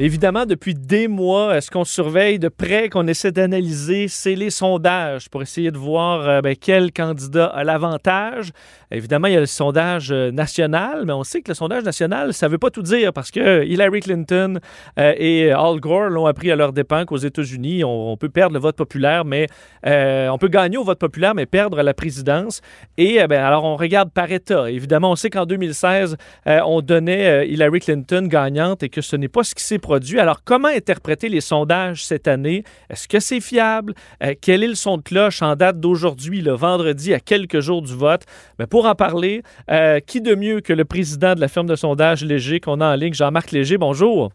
Évidemment, depuis des mois, ce qu'on surveille de près, qu'on essaie d'analyser, c'est les sondages pour essayer de voir euh, ben, quel candidat a l'avantage. Évidemment, il y a le sondage euh, national, mais on sait que le sondage national, ça ne veut pas tout dire parce que Hillary Clinton euh, et Al Gore l'ont appris à leur dépens qu'aux États-Unis, on, peut perdre le vote populaire, mais on peut gagner au vote populaire, mais perdre la présidence. Et ben, alors, on regarde par État. Évidemment, on sait qu'en 2016, euh, on donnait Hillary Clinton gagnante et que ce n'est pas ce qui s'est Alors, comment interpréter les sondages cette année? Est-ce que c'est fiable? Euh, quel est le son de cloche en date d'aujourd'hui, le vendredi, à quelques jours du vote? Mais pour en parler, euh, qui de mieux que le président de la firme de sondage Léger qu'on a en ligne, Jean-Marc Léger? Bonjour.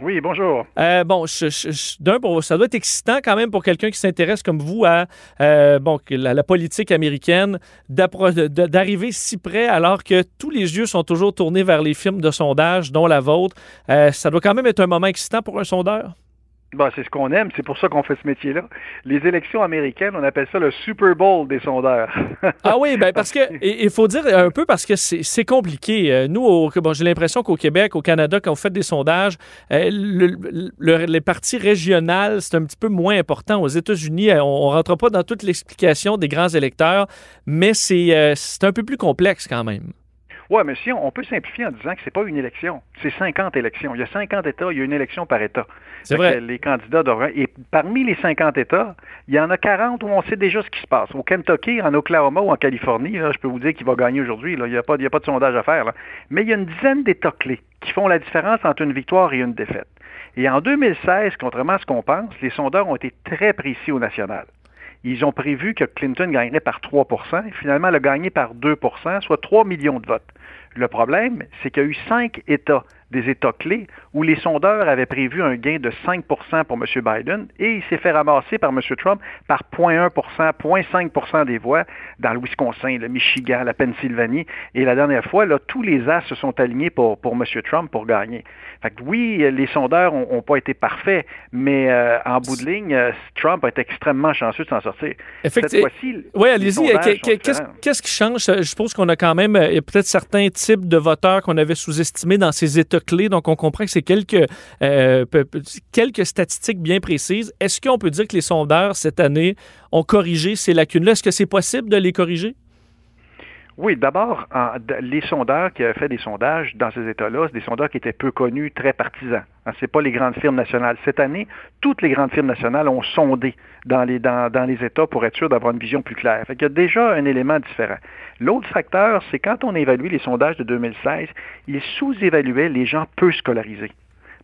Oui, bonjour. Euh, bon, je- je- je- d'un, ça doit être excitant quand même pour quelqu'un qui s'intéresse comme vous à euh, la, politique américaine, d'arriver si près alors que tous les yeux sont toujours tournés vers les films de sondage, dont la vôtre. Euh, ça doit quand même être un moment excitant pour un sondeur? Bah, c'est ce qu'on aime, c'est pour ça qu'on fait ce métier-là. Les élections américaines, on appelle ça le Super Bowl des sondeurs. Ah oui, ben parce que il faut dire un peu parce que c'est compliqué. Euh, Nous, au- bon, j'ai l'impression qu'au Québec, au Canada, quand vous faites des sondages, euh, le- le- les parties régionales, c'est un petit peu moins important. Aux États-Unis, euh, on, ne rentre pas dans toute l'explication des grands électeurs, mais c'est c'est un peu plus complexe quand même. Ouais, mais si on, on peut simplifier en disant que c'est pas une élection, c'est 50 élections. Il y a 50 États, il y a une élection par État. C'est vrai. Les candidats devraient. Et parmi les 50 États, il y en a 40 où on sait déjà ce qui se passe. Au Kentucky, en Oklahoma ou en Californie, là, je peux vous dire qu'il va gagner aujourd'hui. Il n'y a, pas- il y a pas de sondage à faire. là. Mais il y a une dizaine d'États clés qui font la différence entre une victoire et une défaite. Et en 2016, contrairement à ce qu'on pense, les sondeurs ont été très précis au national. Ils ont prévu que Clinton gagnerait par 3 et finalement, elle a gagné par 2% soit 3 millions de votes. Le problème, c'est qu'il y a eu cinq États, des États clés, où les sondeurs avaient prévu un gain de 5% pour M. Biden et il s'est fait ramasser par M. Trump par 0,1% 0,5% des voix dans le Wisconsin, le Michigan, la Pennsylvanie. Et la dernière fois, là, tous les as se sont alignés pour, pour M. Trump pour gagner. Fait que oui, les sondeurs n'ont pas été parfaits, mais euh, en bout de ligne, euh, Trump a été extrêmement chanceux de s'en sortir. Cette Effectivement. fois-ci, Oui, allez-y. qu'est-ce qui change? Je suppose qu'on a quand même euh, peut-être certains types de voteurs qu'on avait sous-estimés dans ces États Donc, on comprend que c'est quelques, euh, quelques statistiques bien précises. Est-ce qu'on peut dire que les sondeurs, cette année, ont corrigé ces lacunes-là? Est-ce que c'est possible de les corriger? Oui, d'abord, les sondeurs qui avaient fait des sondages dans ces États-là, c'est des sondeurs qui étaient peu connus, très partisans. Hein, c'est pas les grandes firmes nationales. Cette année, toutes les grandes firmes nationales ont sondé dans les, États pour être sûr d'avoir une vision plus claire. Qu'il y a déjà un élément différent. L'autre facteur, c'est quand on évalue les sondages de 2016, ils sous-évaluaient les gens peu scolarisés.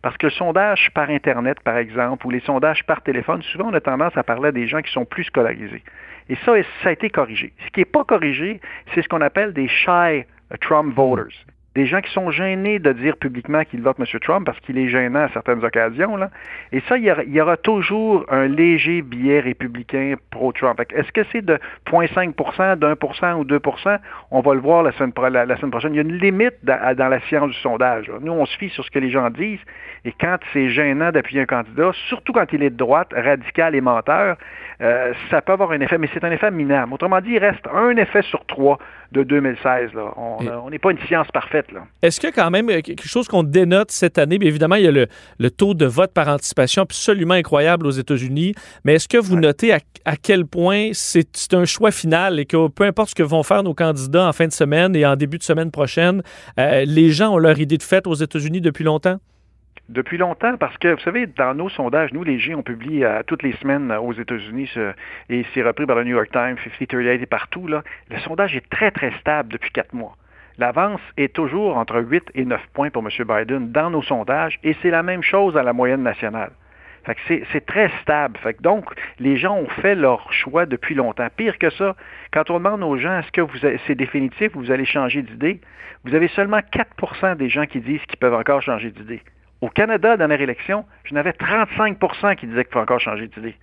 Parce que le sondage par Internet, par exemple, ou les sondages par téléphone, souvent on a tendance à parler à des gens qui sont plus scolarisés. Et ça, ça a été corrigé. Ce qui n'est pas corrigé, c'est ce qu'on appelle des shy Trump voters. Des gens qui sont gênés de dire publiquement qu'ils votent M. Trump parce qu'il est gênant à certaines occasions. Là. Et ça, il y, aura, il y aura toujours un léger biais républicain pro-Trump. Est-ce que c'est de 0,5% d'1 ou 2% On va le voir la semaine, pro- la- la semaine prochaine. Il y a une limite dans, dans la science du sondage. là. Nous, on se fie sur ce que les gens disent. Et quand c'est gênant d'appuyer un candidat, surtout quand il est de droite, radical et menteur, euh, ça peut avoir un effet, mais c'est un effet minable. Autrement dit, il reste un effet sur trois de 2016. Là. On Et- euh, on n'est pas une science parfaite. Là. Est-ce qu'il y a quand même euh, quelque chose qu'on dénote cette année? Bien évidemment, il y a le, le taux de vote par anticipation absolument incroyable aux États-Unis. Mais est-ce que vous Ouais. notez à, à quel point c'est c'est un choix final et que peu importe ce que vont faire nos candidats en fin de semaine et en début de semaine prochaine, euh, les gens ont leur idée de fête aux États-Unis depuis longtemps? Depuis longtemps, parce que, vous savez, dans nos sondages, nous, les G, on publie euh, toutes les semaines euh, aux États-Unis, et c'est repris par le New York Times, 5038 et partout. Là. Le sondage est très, très stable depuis quatre mois. L'avance est toujours entre 8 et 9 points pour M. Biden dans nos sondages, et c'est la même chose à la moyenne nationale. C'est, très stable. Donc, les gens ont fait leur choix depuis longtemps. Pire que ça, quand on demande aux gens est-ce que c'est définitif ou vous allez changer d'idée, vous avez seulement 4% des gens qui disent qu'ils peuvent encore changer d'idée. Au Canada, la dernière élection, j'en avais 35% qui disaient qu'il faut encore changer d'idée.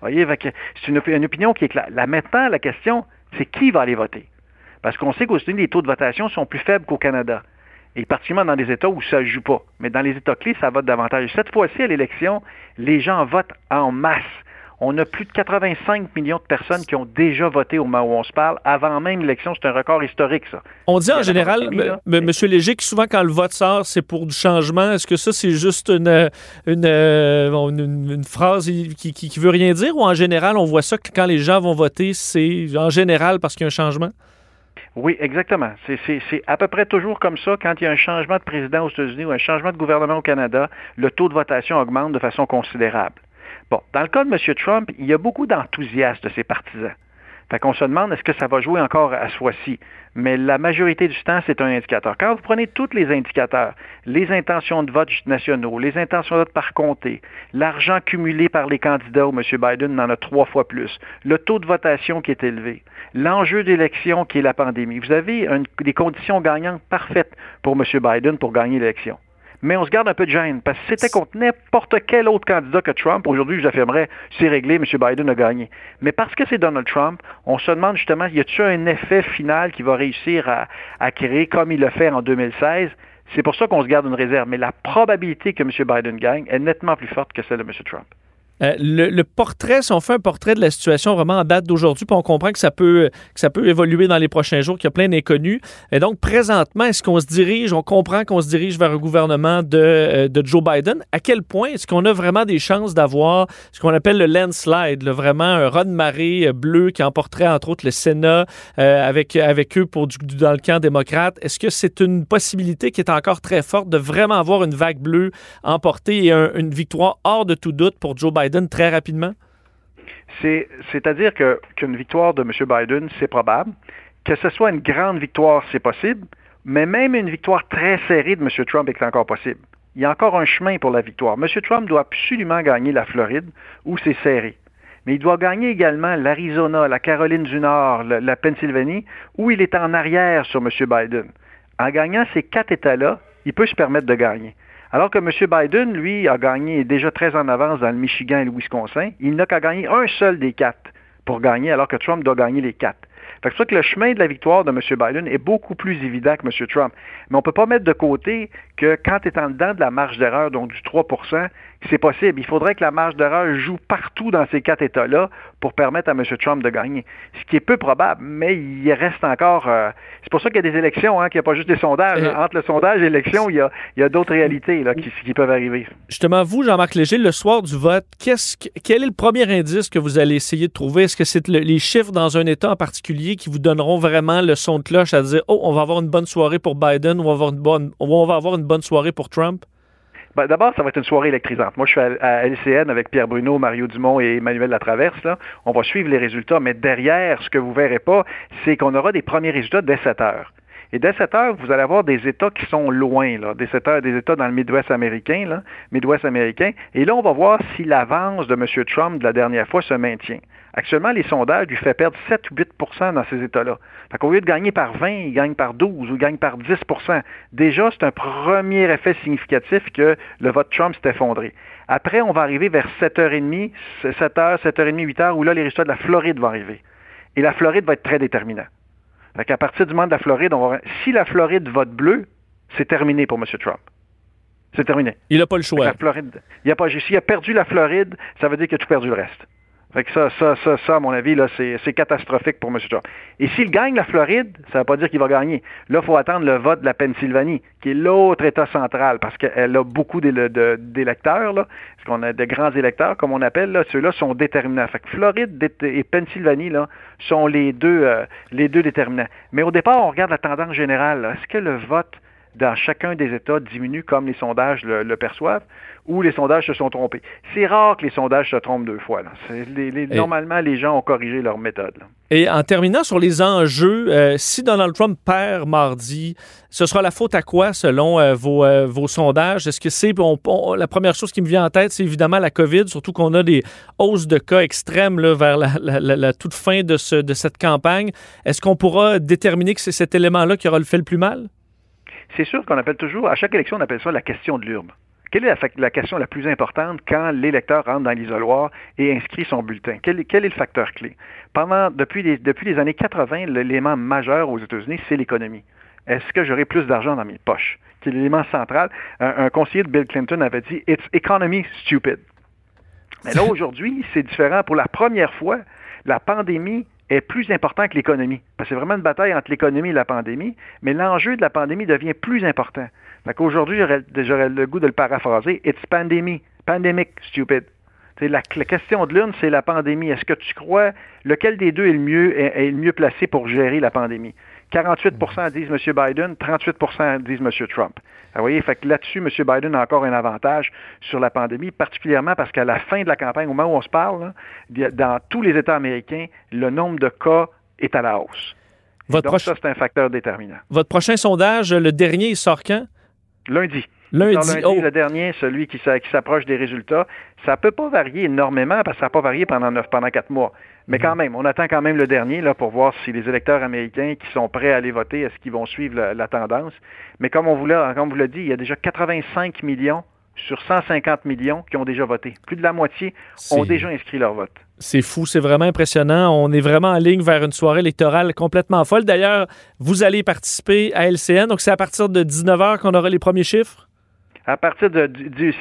Vous voyez, c'est une opinion qui est claire. Là, maintenant, la question, c'est qui va aller voter? Parce qu'on sait qu'aux États-Unis, les taux de votation sont plus faibles qu'au Canada. Et particulièrement dans des États où ça ne joue pas. Mais dans les États clés, ça vote davantage. Et cette fois-ci, à l'élection, les gens votent en masse. On a plus de 85 millions de personnes qui ont déjà voté au moment où on se parle, avant même l'élection. C'est un record historique, ça. On dit en général, M. Léger, que souvent quand le vote sort, c'est pour du changement. Est-ce que ça, c'est juste une, une, une, phrase qui, qui, qui veut rien dire? Ou en général, on voit ça que quand les gens vont voter, c'est en général parce qu'il y a un changement? Oui, exactement. C'est à peu près toujours comme ça. Quand il y a un changement de président aux États-Unis ou un changement de gouvernement au Canada, le taux de votation augmente de façon considérable. Bon, dans le cas de M. Trump, il y a beaucoup d'enthousiasme de ses partisans. Fait qu'on se demande est-ce que ça va jouer encore à ce fois-ci? Mais la majorité du temps, c'est un indicateur. Quand vous prenez tous les indicateurs, les intentions de vote nationaux, les intentions de vote par comté, l'argent cumulé par les candidats où M. Biden en a trois fois plus, le taux de votation qui est élevé, l'enjeu d'élection qui est la pandémie, vous avez des conditions gagnantes parfaites pour M. Biden pour gagner l'élection mais on se garde un peu de gêne. Parce que c'était contre n'importe quel autre candidat que Trump, aujourd'hui, je l'affirmerais, c'est réglé, M. Biden a gagné. Mais parce que c'est Donald Trump, on se demande justement, y a-t-il un effet final qui va réussir à, à créer comme il l'a fait en 2016? C'est pour ça qu'on se garde une réserve. Mais la probabilité que M. Biden gagne est nettement plus forte que celle de M. Trump. Euh, le, portrait, si on fait un portrait de la situation vraiment en date d'aujourd'hui, puis on comprend que ça peut que ça peut évoluer dans les prochains jours, qu'il y a plein d'inconnus. Et donc, présentement, est-ce qu'on se dirige, on comprend qu'on se dirige vers un gouvernement de, euh, Joe Biden? À quel point est-ce qu'on a vraiment des chances d'avoir ce qu'on appelle le landslide, vraiment un raz de marée euh, bleu qui emporterait entre autres le Sénat avec, avec eux pour dans le camp démocrate? Est-ce que c'est une possibilité qui est encore très forte de vraiment avoir une vague bleue emportée et une victoire hors de tout doute pour Joe Biden? C'est-à-dire qu'une victoire de M. Biden, c'est probable. Que ce soit une grande victoire, c'est possible. Mais même une victoire très serrée de M. Trump est encore possible. Il y a encore un chemin pour la victoire. M. Trump doit absolument gagner la Floride, où c'est serré. Mais il doit gagner également l'Arizona, la Caroline du Nord, la Pennsylvanie, où il est en arrière sur M. Biden. En gagnant ces quatre États-là, il peut se permettre de gagner. Alors que M. Biden, lui, a gagné déjà très en avance dans le Michigan et le Wisconsin. Il n'a qu'à gagner un seul des quatre pour gagner, alors que Trump doit gagner les quatre. C'est pour ça que le chemin de la victoire de M. Biden est beaucoup plus évident que M. Trump. Mais on ne peut pas mettre de côté que quand tu es en dedans de la marge d'erreur, donc du 3 c'est possible. Il faudrait que la marge d'erreur joue partout dans ces quatre États-là pour permettre à M. Trump de gagner. Ce qui est peu probable, mais il reste encore. Euh, c'est pour ça qu'il y a des élections, hein, qu'il n'y a pas juste des sondages. Entre le sondage et l'élection, il y a, d'autres réalités là, qui, peuvent arriver. Justement, vous, Jean-Marc Léger, le soir du vote, quel est le premier indice que vous allez essayer de trouver? Est-ce que c'est les chiffres dans un État en particulier qui vous donneront vraiment le son de cloche à dire Oh, on va avoir une bonne soirée pour Biden ou on va avoir une bonne, on va avoir une bonne soirée pour Trump? Ben, d'abord, ça va être une soirée électrisante. Moi, je suis à, LCN avec Pierre Bruno, Mario Dumont et Emmanuel Latraverse. Là. On va suivre les résultats, mais derrière, ce que vous verrez pas, c'est qu'on aura des premiers résultats dès 7 heures. Et dès 7 heures, vous allez avoir des États qui sont loin, là, des, États, des États dans le Midwest américain, Midwest américain. Et là, on va voir si l'avance de M. Trump de la dernière fois se maintient. Actuellement, les sondages lui font perdre 7 ou 8% dans ces États-là. Fait qu'au lieu de gagner par 20, il gagne par 12 ou il gagne par 10% Déjà, c'est un premier effet significatif que le vote Trump s'est effondré. Après, on va arriver vers 7h30, 7h, 7h30, 8h, où là, les résultats de la Floride vont arriver. Et la Floride va être très déterminant. Fait qu'à partir du moment de la Floride, on va... si la Floride vote bleu, c'est terminé pour M. Trump. C'est terminé. Il n'a pas le choix. La Floride, il a pas, s'il a perdu la Floride, ça veut dire qu'il a tout perdu le reste. Fait que ça, ça, ça, ça, à mon avis, là, c'est, catastrophique pour M. Trump. Et s'il gagne la Floride, ça ne veut pas dire qu'il va gagner. Là, il faut attendre le vote de la Pennsylvanie, qui est l'autre État central, parce qu'elle a beaucoup d'électeurs, là, parce qu'on a de grands électeurs, comme on appelle, là, ceux-là sont déterminants. Fait que Floride et Pennsylvanie, là, sont les deux, euh, les deux déterminants. Mais au départ, on regarde la tendance générale. Est-ce que le vote dans chacun des États diminue comme les sondages le, perçoivent ou les sondages se sont trompés. C'est rare que les sondages se trompent deux fois. normalement, les gens ont corrigé leur méthode. Et en terminant sur les enjeux, euh, si Donald Trump perd mardi, ce sera la faute à quoi selon euh, euh, vos, sondages? Est-ce que c'est la première chose qui me vient en tête, c'est évidemment la COVID, surtout qu'on a des hausses de cas extrêmes vers la, toute fin de, ce, de cette campagne. Est-ce qu'on pourra déterminer que c'est cet élément-là qui aura le fait le plus mal? C'est sûr qu'on appelle toujours, à chaque élection, on appelle ça la question de l'urne. Quelle est la, question la plus importante quand l'électeur rentre dans l'isoloir et inscrit son bulletin? Quel, est le facteur clé? Pendant, depuis, les, depuis les années 80, l'élément majeur aux États-Unis, c'est l'économie. Est-ce que j'aurai plus d'argent dans mes poches? C'est l'élément central. Un, conseiller de Bill Clinton avait dit It's economy stupid. Mais là, aujourd'hui, c'est différent. Pour la première fois, la pandémie est plus importante que l'économie. C'est vraiment une bataille entre l'économie et la pandémie, mais l'enjeu de la pandémie devient plus important. Aujourd'hui, j'aurais le goût de le paraphraser. It's pandemic. Pandemic, stupid. La, question de l'une, c'est la pandémie. Est-ce que tu crois lequel des deux est, le mieux placé pour gérer la pandémie? 48% disent M. Biden, 38% disent M. Trump. Vous voyez, fait que là-dessus, M. Biden a encore un avantage sur la pandémie, particulièrement parce qu'à la fin de la campagne, au moment où on se parle, dans tous les États américains, le nombre de cas est à la hausse. Votre Donc, ça, c'est un facteur déterminant. Votre prochain sondage, le dernier, il sort quand? Lundi. Lundi, oh. le dernier, celui qui, s'approche des résultats. Ça ne peut pas varier énormément parce que ça n'a pas varié pendant, pendant quatre mois. Mais quand mhm. même, on attend quand même le dernier là, pour voir si les électeurs américains qui sont prêts à aller voter, est-ce qu'ils vont suivre la, tendance. Mais comme on vous l'a dit, il y a déjà 85 millions sur 150 millions qui ont déjà voté. Plus de la moitié ont déjà inscrit leur vote. C'est fou, c'est vraiment impressionnant. On est vraiment en ligne vers une soirée électorale complètement folle. D'ailleurs, vous allez participer à LCN, donc c'est à partir de 19h qu'on aura les premiers chiffres? À partir de,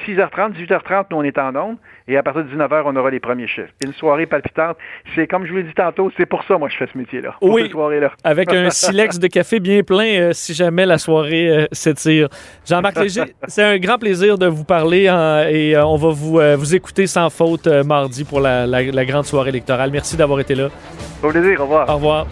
6h30, 18h30, nous, on est en onde. Et à partir de 19h, on aura les premiers chiffres. Une soirée palpitante. C'est comme je vous l'ai dit tantôt, c'est pour ça, moi, je fais ce métier-là. Oui. Avec un silex de café bien plein euh, si jamais la soirée euh, s'étire. Jean-Marc Léger, c'est un grand plaisir de vous parler et euh, on va vous, vous écouter sans faute mardi pour la, la grande soirée électorale. Merci d'avoir été là. Au plaisir. Au revoir. Au revoir.